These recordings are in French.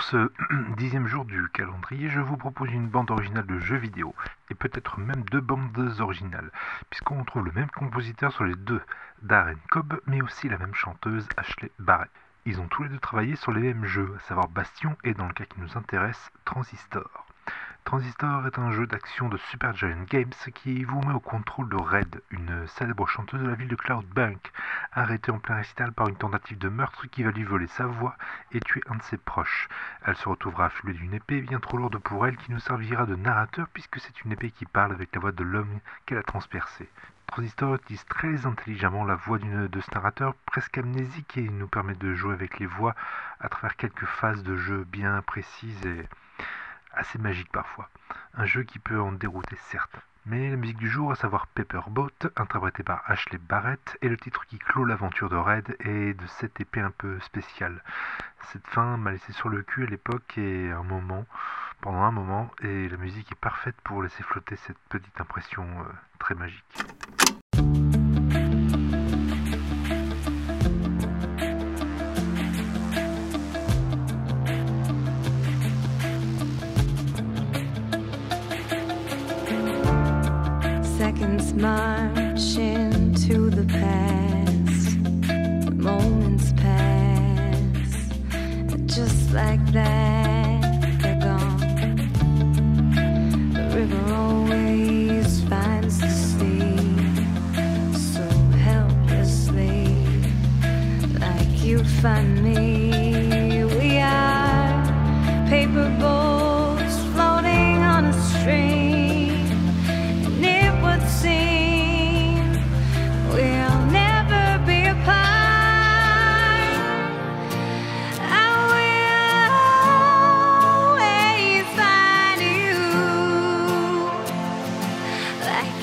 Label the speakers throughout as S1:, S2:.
S1: Pour ce dixième jour du calendrier, je vous propose une bande originale de jeux vidéo, et peut-être même deux bandes originales, puisqu'on trouve le même compositeur sur les deux, Darren Cobb, mais aussi la même chanteuse, Ashley Barrett. Ils ont tous les deux travaillé sur les mêmes jeux, à savoir Bastion et dans le cas qui nous intéresse, Transistor. Transistor est un jeu d'action de Supergiant Games qui vous met au contrôle de Red, une célèbre chanteuse de la ville de Cloudbank, arrêtée en plein récital par une tentative de meurtre qui va lui voler sa voix et tuer un de ses proches. Elle se retrouvera affublée d'une épée bien trop lourde pour elle qui nous servira de narrateur puisque c'est une épée qui parle avec la voix de l'homme qu'elle a transpercé. Transistor utilise très intelligemment la voix de ce narrateur presque amnésique et nous permet de jouer avec les voix à travers quelques phases de jeu bien précises et assez magique parfois. Un jeu qui peut en dérouter certes. Mais la musique du jour, à savoir Boat, interprétée par Ashley Barrett, est le titre qui clôt l'aventure de Red et de cette épée un peu spéciale. Cette fin m'a laissé sur le cul à l'époque et un moment, pendant un moment, et la musique est parfaite pour laisser flotter cette petite impression euh, très magique.
S2: Seconds march into the past. Moments pass, just like that, they're gone. The river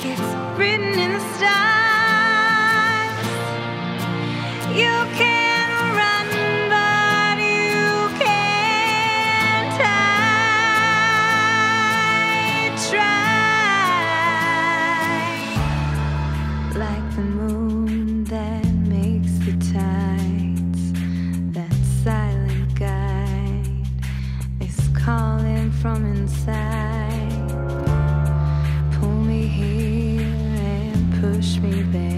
S2: it's written in the stars. push me there.